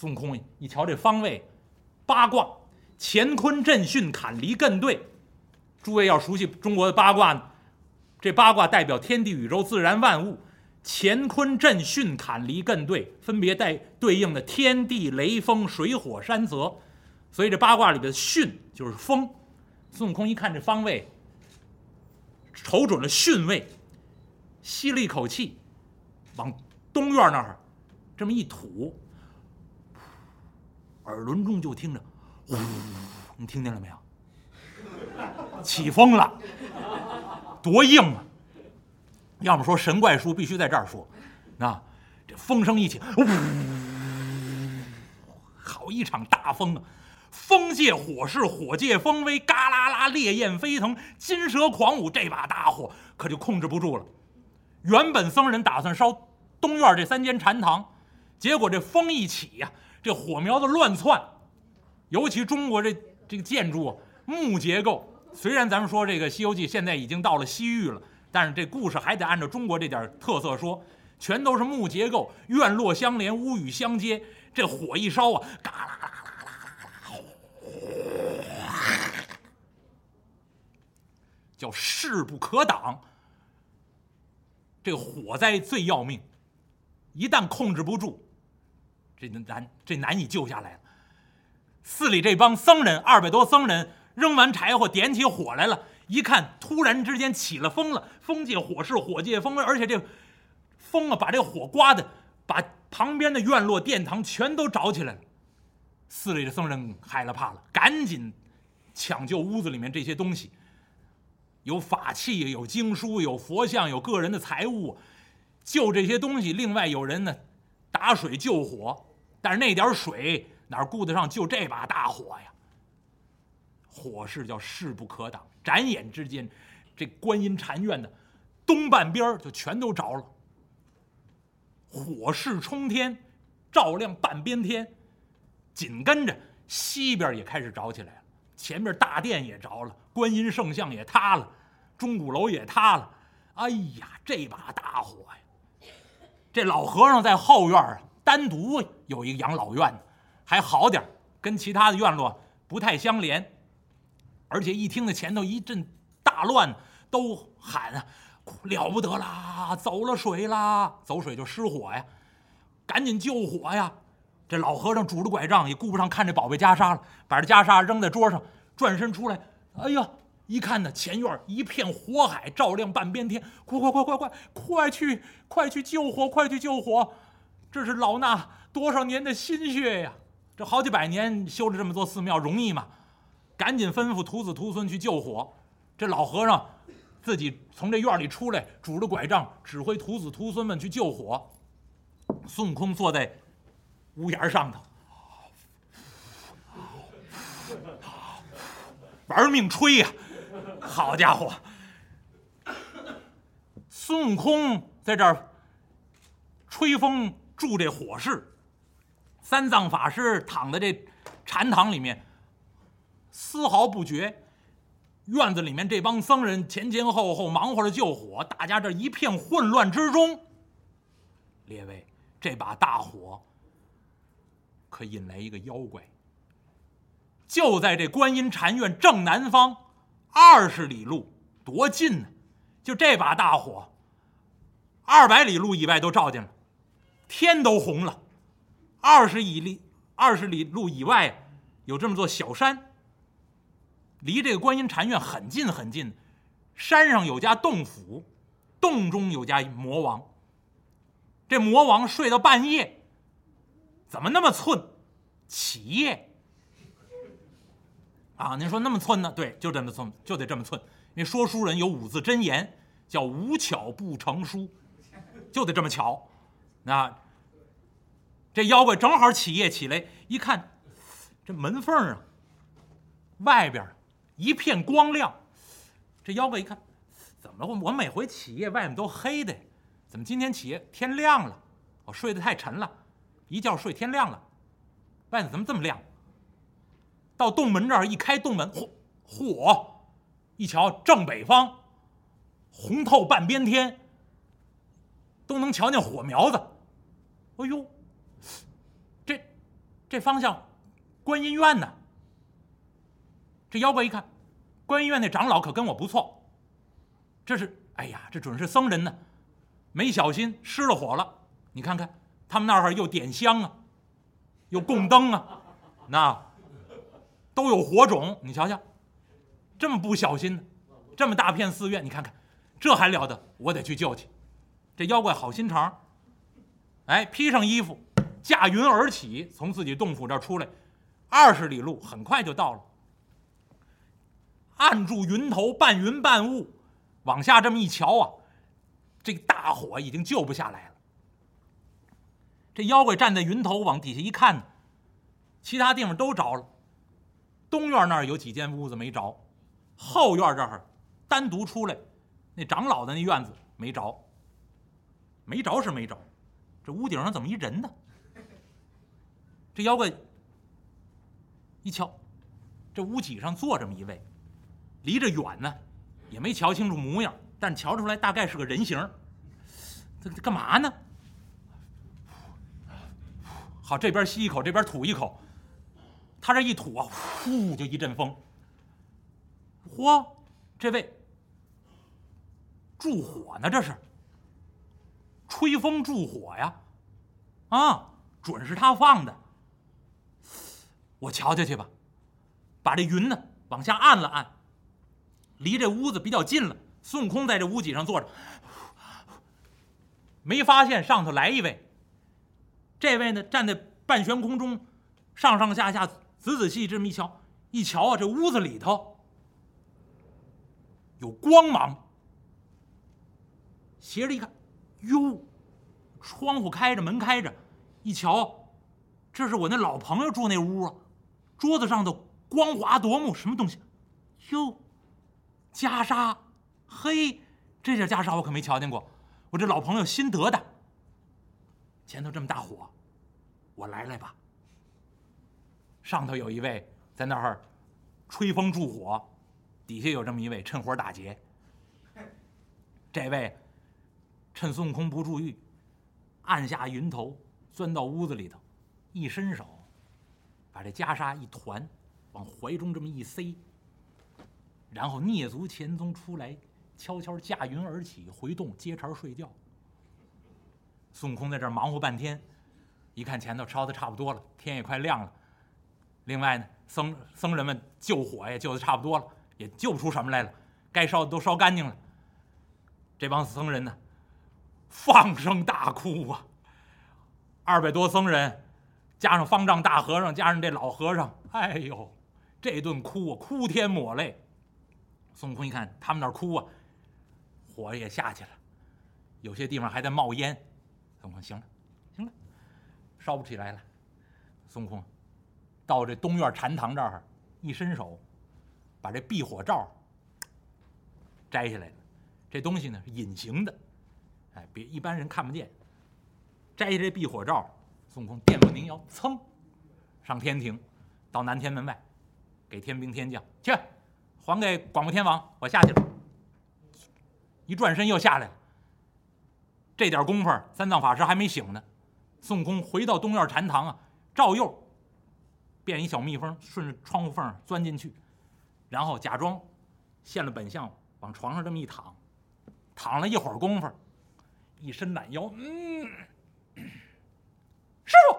孙悟空一瞧这方位，八卦，乾坤震巽坎离艮兑。诸位要熟悉中国的八卦呢，这八卦代表天地宇宙自然万物，乾坤震巽坎离艮兑，分别带对应的天地雷风水火山泽。所以这八卦里边的巽就是风。孙悟空一看这方位，瞅准了巽位，吸了一口气，往东院那儿这么一吐，耳轮中就听着，呼，你听见了没有？起风了，多硬啊！要么说神怪书必须在这儿说，啊，这风声一起，呜，好一场大风啊！风借火势，火借风威，嘎啦啦，烈焰飞腾，金蛇狂舞，这把大火可就控制不住了。原本僧人打算烧东院这三间禅堂，结果这风一起呀，这火苗子乱窜。尤其中国这这个建筑，木结构。虽然咱们说这个《西游记》现在已经到了西域了，但是这故事还得按照中国这点特色说，全都是木结构，院落相连，屋宇相接。这火一烧啊，嘎啦啦啦啦啦啦，叫势不可挡。这个火灾最要命，一旦控制不住，这难这难以救下来了。寺里这帮僧人，二百多僧人。扔完柴火，点起火来了。一看，突然之间起了风了，风借火势，火借风，而且这风啊，把这火刮的，把旁边的院落、殿堂全都着起来了。寺里的僧人害了怕了，赶紧抢救屋子里面这些东西，有法器，有经书，有佛像，有个人的财物，救这些东西。另外有人呢，打水救火，但是那点水哪顾得上救这把大火呀？火势叫势不可挡，眨眼之间，这观音禅院的东半边就全都着了。火势冲天，照亮半边天，紧跟着西边也开始着起来了。前面大殿也着了，观音圣像也塌了，钟鼓楼也塌了。哎呀，这把大火呀！这老和尚在后院啊，单独有一个养老院，还好点跟其他的院落不太相连。而且一听那前头一阵大乱，都喊啊，了不得啦，走了水啦，走水就失火呀，赶紧救火呀！这老和尚拄着拐杖也顾不上看这宝贝袈裟了，把这袈裟扔在桌上，转身出来，哎呀，一看呢，前院一片火海，照亮半边天，快快快快快，快去快去救火，快去救火！这是老衲多少年的心血呀，这好几百年修了这么多寺庙，容易吗？赶紧吩咐徒子徒孙去救火。这老和尚自己从这院里出来，拄着拐杖，指挥徒子徒孙们去救火。孙悟空坐在屋檐上头，玩命吹呀！好家伙，孙悟空在这儿吹风助这火势，三藏法师躺在这禅堂里面。丝毫不觉，院子里面这帮僧人前前后后忙活着救火，大家这一片混乱之中，列位，这把大火可引来一个妖怪。就在这观音禅院正南方二十里路，多近呢！就这把大火，二百里路以外都照见了，天都红了。二十里二十里路以外有这么座小山。离这个观音禅院很近很近，山上有家洞府，洞中有家魔王。这魔王睡到半夜，怎么那么寸？起夜啊！您说那么寸呢？对，就这么寸，就得这么寸。因为说书人有五字真言，叫“无巧不成书”，就得这么巧。那这妖怪正好起夜起来，一看这门缝啊，外边。一片光亮，这妖怪一看，怎么了？我我每回起夜外面都黑的，怎么今天起夜天亮了？我睡得太沉了，一觉睡天亮了，外面怎么这么亮？到洞门这儿一开洞门，嚯嚯，一瞧正北方，红透半边天，都能瞧见火苗子。哎呦，这这方向观音院呢。这妖怪一看，观音院那长老可跟我不错，这是哎呀，这准是僧人呢，没小心失了火了。你看看，他们那儿又点香啊，又供灯啊，那都有火种。你瞧瞧，这么不小心呢，这么大片寺院，你看看，这还了得？我得去救去。这妖怪好心肠，哎，披上衣服，驾云而起，从自己洞府这儿出来，二十里路，很快就到了。按住云头，半云半雾，往下这么一瞧啊，这大火已经救不下来了。这妖怪站在云头，往底下一看，其他地方都着了，东院那儿有几间屋子没着，后院这儿单独出来，那长老的那院子没着。没着是没着，这屋顶上怎么一人呢？这妖怪一瞧，这屋脊上坐这么一位。离着远呢，也没瞧清楚模样，但瞧出来大概是个人形。这这干嘛呢？好，这边吸一口，这边吐一口。他这一吐啊，呼就一阵风。嚯，这位助火呢？这是吹风助火呀！啊，准是他放的。我瞧瞧去吧，把这云呢往下按了按。离这屋子比较近了，孙悟空在这屋脊上坐着，没发现上头来一位。这位呢，站在半悬空中，上上下下仔仔细细这么一瞧，一瞧啊，这屋子里头有光芒。斜着一看，哟，窗户开着，门开着，一瞧，这是我那老朋友住那屋啊。桌子上的光华夺目，什么东西？哟。袈裟，嘿，这件袈裟我可没瞧见过。我这老朋友新得的。前头这么大火，我来来吧。上头有一位在那儿吹风助火，底下有这么一位趁火打劫。这位趁孙悟空不注意，按下云头，钻到屋子里头，一伸手，把这袈裟一团，往怀中这么一塞。然后蹑足潜踪出来，悄悄驾云而起，回洞接茬睡觉。孙悟空在这忙活半天，一看前头烧的差不多了，天也快亮了。另外呢，僧僧人们救火也救的差不多了，也救不出什么来了，该烧的都烧干净了。这帮僧人呢，放声大哭啊！二百多僧人，加上方丈大和尚，加上这老和尚，哎呦，这顿哭啊，哭天抹泪。孙悟空一看他们那儿哭啊，火也下去了，有些地方还在冒烟。孙悟空，行了，行了，烧不起来了。孙悟空到这东院禅堂这儿，一伸手，把这避火罩摘下来了。这东西呢是隐形的，哎，别一般人看不见。摘下这避火罩，孙悟空电步凝腰，噌，上天庭，到南天门外，给天兵天将去。还给广播天王，我下去了。一转身又下来了。这点功夫，三藏法师还没醒呢。孙悟空回到东院禅堂啊，照右变一小蜜蜂，顺着窗户缝钻进去，然后假装现了本相，往床上这么一躺，躺了一会儿功夫，一伸懒腰，嗯，师傅，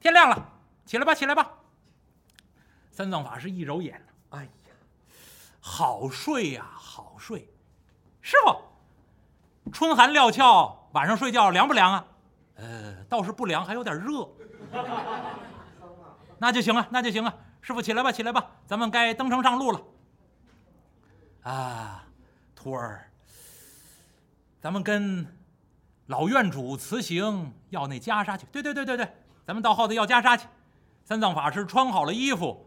天亮了，起来吧，起来吧。三藏法师一揉眼，哎呀。好睡呀，好睡。师傅，春寒料峭，晚上睡觉凉不凉啊？呃，倒是不凉，还有点热。那就行了，那就行了。师傅起来吧，起来吧，咱们该登城上路了。啊，徒儿，咱们跟老院主辞行，要那袈裟去。对对对对对，咱们到后头要袈裟去。三藏法师穿好了衣服，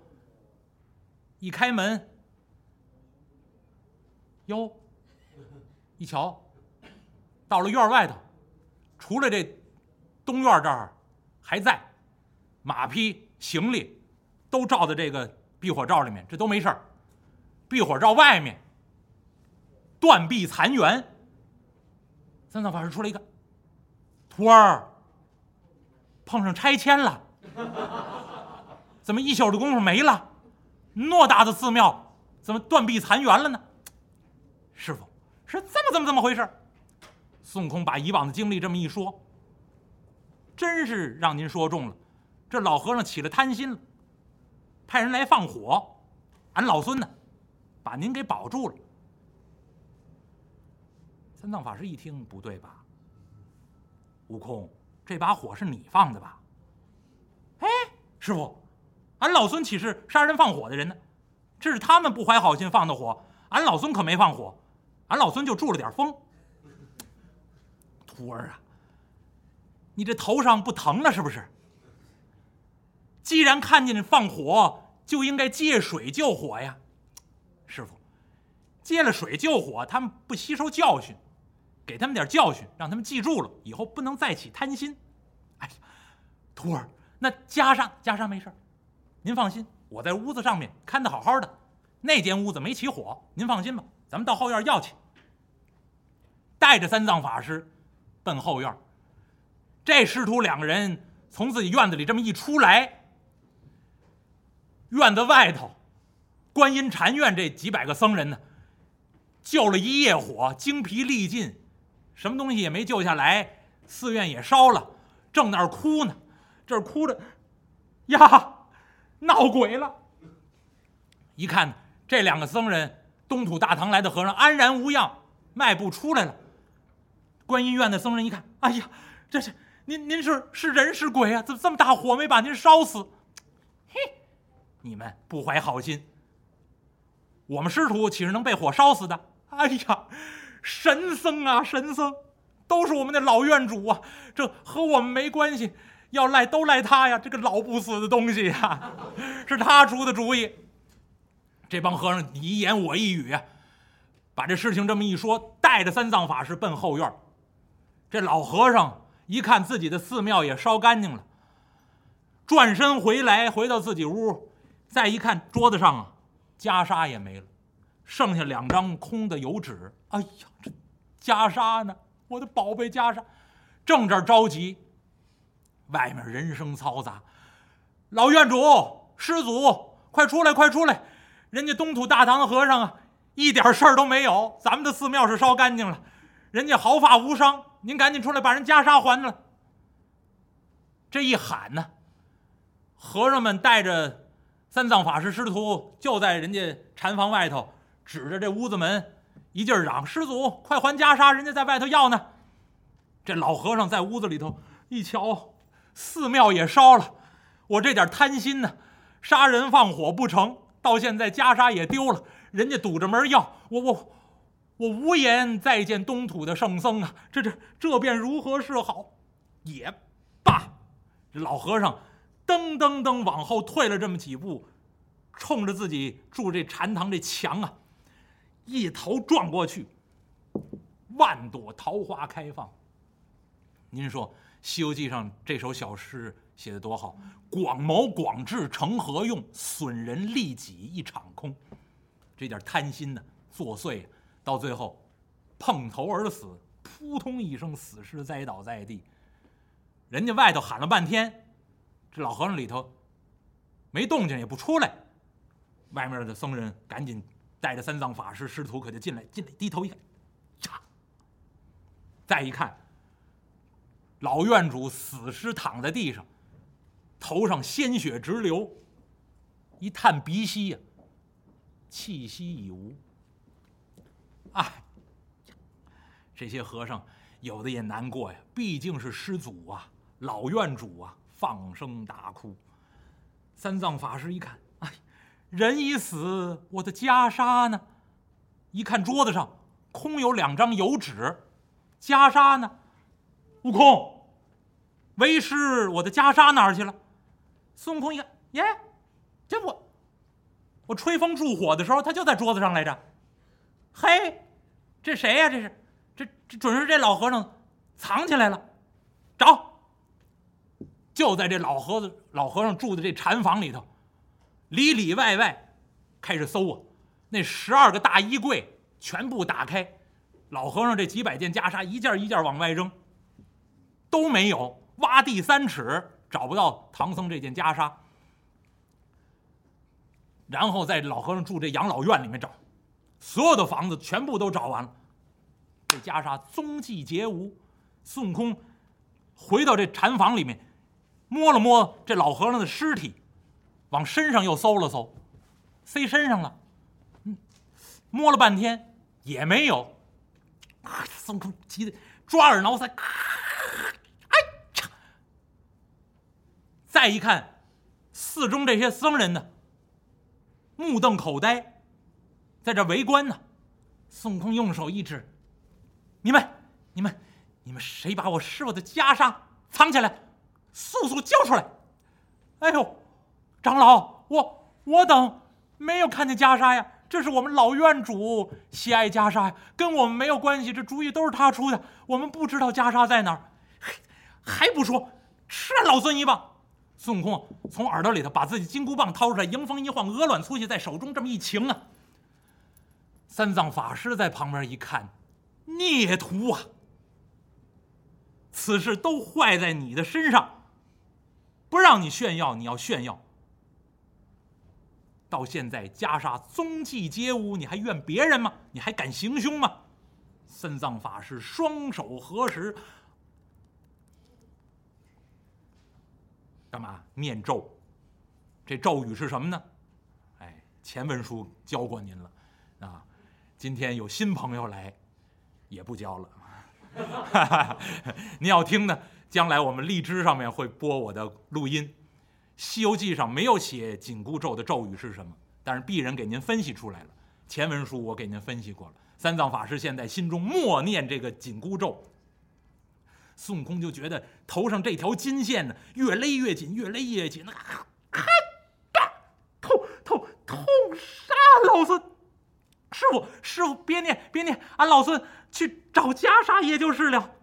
一开门。哟，一瞧，到了院外头，除了这东院这儿还在，马匹行李都罩在这个避火罩里面，这都没事儿。避火罩外面断壁残垣。三藏法师出来一看，徒儿碰上拆迁了。怎么一宿的功夫没了？偌大的寺庙怎么断壁残垣了呢？师傅，是这么这么这么回事？孙悟空把以往的经历这么一说，真是让您说中了。这老和尚起了贪心了，派人来放火，俺老孙呢，把您给保住了。三藏法师一听，不对吧？悟空，这把火是你放的吧？哎，师傅，俺老孙岂是杀人放火的人呢？这是他们不怀好心放的火，俺老孙可没放火，俺老孙就住了点风。徒儿啊，你这头上不疼了是不是？既然看见放火，就应该借水救火呀。师傅，借了水救火，他们不吸收教训，给他们点教训，让他们记住了，以后不能再起贪心。哎呀，徒儿，那袈裟袈裟没事您放心，我在屋子上面看得好好的，那间屋子没起火，您放心吧。咱们到后院要去，带着三藏法师。奔后院，这师徒两个人从自己院子里这么一出来，院子外头，观音禅院这几百个僧人呢，救了一夜火，精疲力尽，什么东西也没救下来，寺院也烧了，正那儿哭呢，这儿哭着，呀，闹鬼了！一看这两个僧人，东土大唐来的和尚，安然无恙，迈步出来了。观音院的僧人一看，哎呀，这是您您是是人是鬼啊？怎么这么大火没把您烧死？嘿，你们不怀好心。我们师徒岂是能被火烧死的？哎呀，神僧啊，神僧，都是我们的老院主啊，这和我们没关系，要赖都赖他呀，这个老不死的东西呀，是他出的主意。这帮和尚你一言我一语啊，把这事情这么一说，带着三藏法师奔后院。这老和尚一看自己的寺庙也烧干净了，转身回来，回到自己屋，再一看桌子上啊，袈裟也没了，剩下两张空的油纸。哎呀，这袈裟呢？我的宝贝袈裟！正这着急，外面人声嘈杂，老院主、师祖，快出来，快出来！人家东土大唐的和尚啊，一点事儿都没有，咱们的寺庙是烧干净了，人家毫发无伤。您赶紧出来，把人袈裟还了。这一喊呢，和尚们带着三藏法师师徒就在人家禅房外头，指着这屋子门一劲儿嚷：“师祖，快还袈裟！人家在外头要呢。”这老和尚在屋子里头一瞧，寺庙也烧了，我这点贪心呢，杀人放火不成，到现在袈裟也丢了，人家堵着门要我我。我无颜再见东土的圣僧啊！这这这便如何是好？也罢，这老和尚噔噔噔往后退了这么几步，冲着自己住这禅堂这墙啊，一头撞过去。万朵桃花开放。您说《西游记》上这首小诗写的多好？广谋广智成何用？损人利己一场空。这点贪心呢，作祟。到最后，碰头而死，扑通一声，死尸栽倒在地。人家外头喊了半天，这老和尚里头没动静，也不出来。外面的僧人赶紧带着三藏法师师徒可就进来，进来低头一看，嚓！再一看，老院主死尸躺在地上，头上鲜血直流，一探鼻息呀，气息已无。哎，这些和尚有的也难过呀，毕竟是师祖啊，老院主啊，放声大哭。三藏法师一看，人已死，我的袈裟呢？一看桌子上空有两张油纸，袈裟呢？悟空，为师，我的袈裟哪儿去了？孙悟空一看，耶，这我，我吹风助火的时候，他就在桌子上来着。嘿。这谁呀？这是，这这准是这老和尚藏起来了。找，就在这老和子老和尚住的这禅房里头，里里外外开始搜啊。那十二个大衣柜全部打开，老和尚这几百件袈裟一件一件往外扔，都没有。挖地三尺，找不到唐僧这件袈裟，然后在老和尚住这养老院里面找，所有的房子全部都找完了，这袈裟踪迹皆无。孙悟空回到这禅房里面，摸了摸这老和尚的尸体，往身上又搜了搜，塞身上了，嗯，摸了半天也没有。孙悟空急得抓耳挠腮，哎呀！再一看，寺中这些僧人呢，目瞪口呆，在这围观呢。孙悟空用手一指：“你们，你们，你们谁把我师傅的袈裟藏起来？速速交出来！”哎呦，长老，我我等没有看见袈裟呀。这是我们老院主喜爱袈裟呀，跟我们没有关系。这主意都是他出的，我们不知道袈裟在哪儿，还不说，吃老孙一棒！孙悟空从耳朵里头把自己金箍棒掏出来，迎风一晃，鹅卵粗细，在手中这么一擎啊。三藏法师在旁边一看，孽徒啊，此事都坏在你的身上，不让你炫耀，你要炫耀。到现在袈裟踪迹皆无，你还怨别人吗？你还敢行凶吗？三藏法师双手合十，干嘛念咒？这咒语是什么呢？哎，前文书教过您了啊。今天有新朋友来，也不教了。您要听呢，将来我们荔枝上面会播我的录音。《西游记》上没有写紧箍咒的咒语是什么，但是鄙人给您分析出来了。前文书我给您分析过了。三藏法师现在心中默念这个紧箍咒，孙悟空就觉得头上这条金线呢越勒越紧，越勒越紧，啊，痛痛痛杀老孙！师傅师傅别念别念，俺老孙去找袈裟也就是了。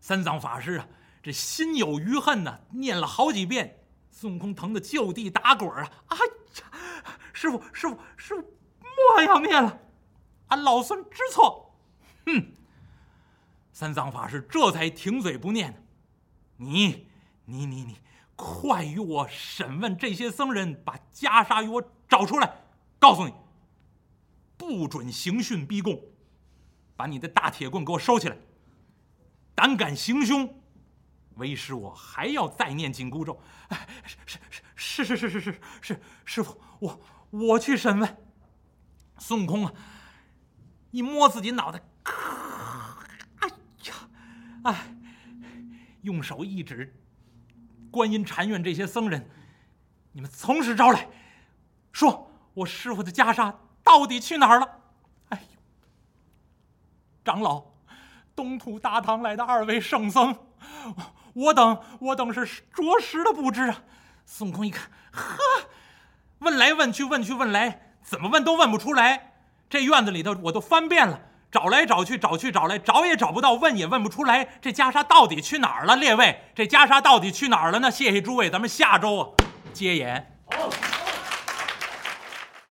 三藏法师啊。这心有余恨呐，念了好几遍，孙悟空疼得就地打滚啊！哎呀，师傅，师傅，师傅，莫要念了，俺老孙知错。哼！三藏法师这才停嘴不念。你，你，你，你，快与我审问这些僧人，把袈裟与我找出来。告诉你，不准刑讯逼供，把你的大铁棍给我收起来。胆敢行凶！为师，我还要再念紧箍咒。是是是是是是是是，师傅，我我去审问孙悟空啊！一摸自己脑袋，哎呀，哎，用手一指，观音禅院这些僧人，你们从实招来，说我师傅的袈裟到底去哪儿了？哎呦，长老，东土大唐来的二位圣僧。我等我等是着实的不知啊！孙悟空一看，呵，问来问去问去问来，怎么问都问不出来。这院子里头我都翻遍了，找来找去找去找来找也找不到，问也问不出来。这袈裟到底去哪儿了？列位，这袈裟到底去哪儿了呢？谢谢诸位，咱们下周啊接演。